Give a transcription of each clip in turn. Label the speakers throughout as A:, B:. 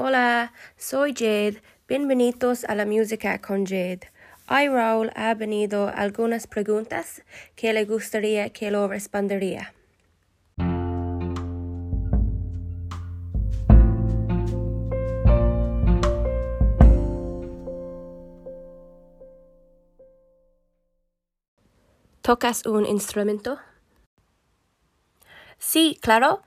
A: Hola, soy Jade. Bienvenidos a la música con Jade. Hoy Raúl ha venido algunas preguntas que le gustaría que lo respondería. ¿Tocas un instrumento? Sí, claro.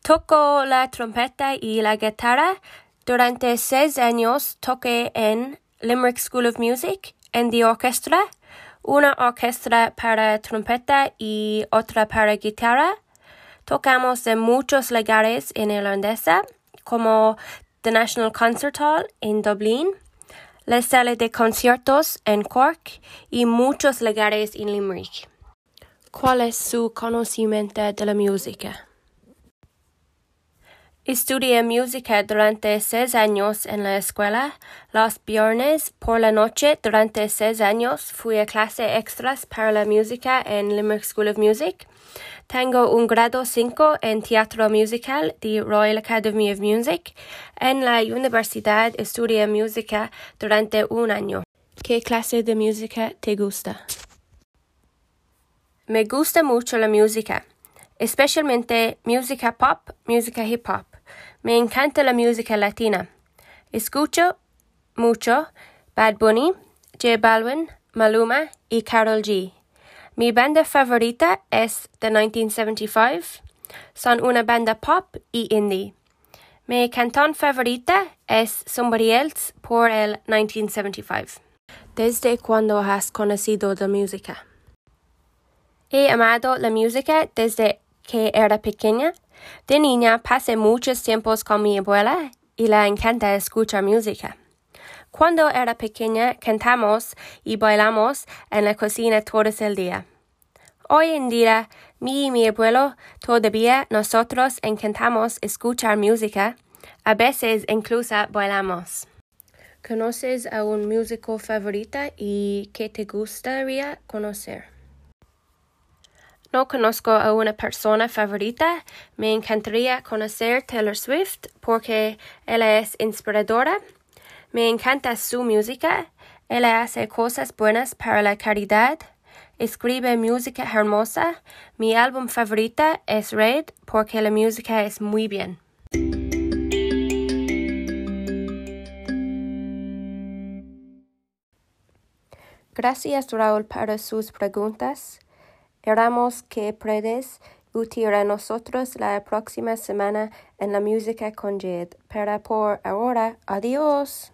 A: Toco la trompeta y la guitarra. Durante seis años toqué en Limerick School of Music, en The Orchestra, una orquesta para trompeta y otra para guitarra. Tocamos en muchos lugares en Irlandesa, como The National Concert Hall en Dublín, la sala de conciertos en Cork y muchos lugares en Limerick. ¿Cuál es su conocimiento de la música? Estudié música durante seis años en la escuela. Los viernes por la noche durante seis años fui a clase extras para la música en Limerick School of Music. Tengo un grado 5 en teatro musical de Royal Academy of Music. En la universidad estudié música durante un año. ¿Qué clase de música te gusta? Me gusta mucho la música, especialmente música pop, música hip hop. Me encanta la música latina. Escucho mucho Bad Bunny, J Balvin, Maluma y Carol G. Mi banda favorita es The 1975. Son una banda pop y indie. Mi cantón favorita es Somebody Else por el 1975. ¿Desde cuándo has conocido la música? He amado la música desde que era pequeña. De niña pasé muchos tiempos con mi abuela y le encanta escuchar música. Cuando era pequeña cantamos y bailamos en la cocina todo el día. Hoy en día, mi y mi abuelo todavía nosotros encantamos escuchar música. A veces incluso bailamos. ¿Conoces a un músico favorita y que te gustaría conocer? No conozco a una persona favorita. Me encantaría conocer Taylor Swift porque ella es inspiradora. Me encanta su música. Ella hace cosas buenas para la caridad. Escribe música hermosa. Mi álbum favorita es Red porque la música es muy bien. Gracias Raúl para sus preguntas. Esperamos que puedes utir a nosotros la próxima semana en la música con Jade. Pero por ahora, adiós.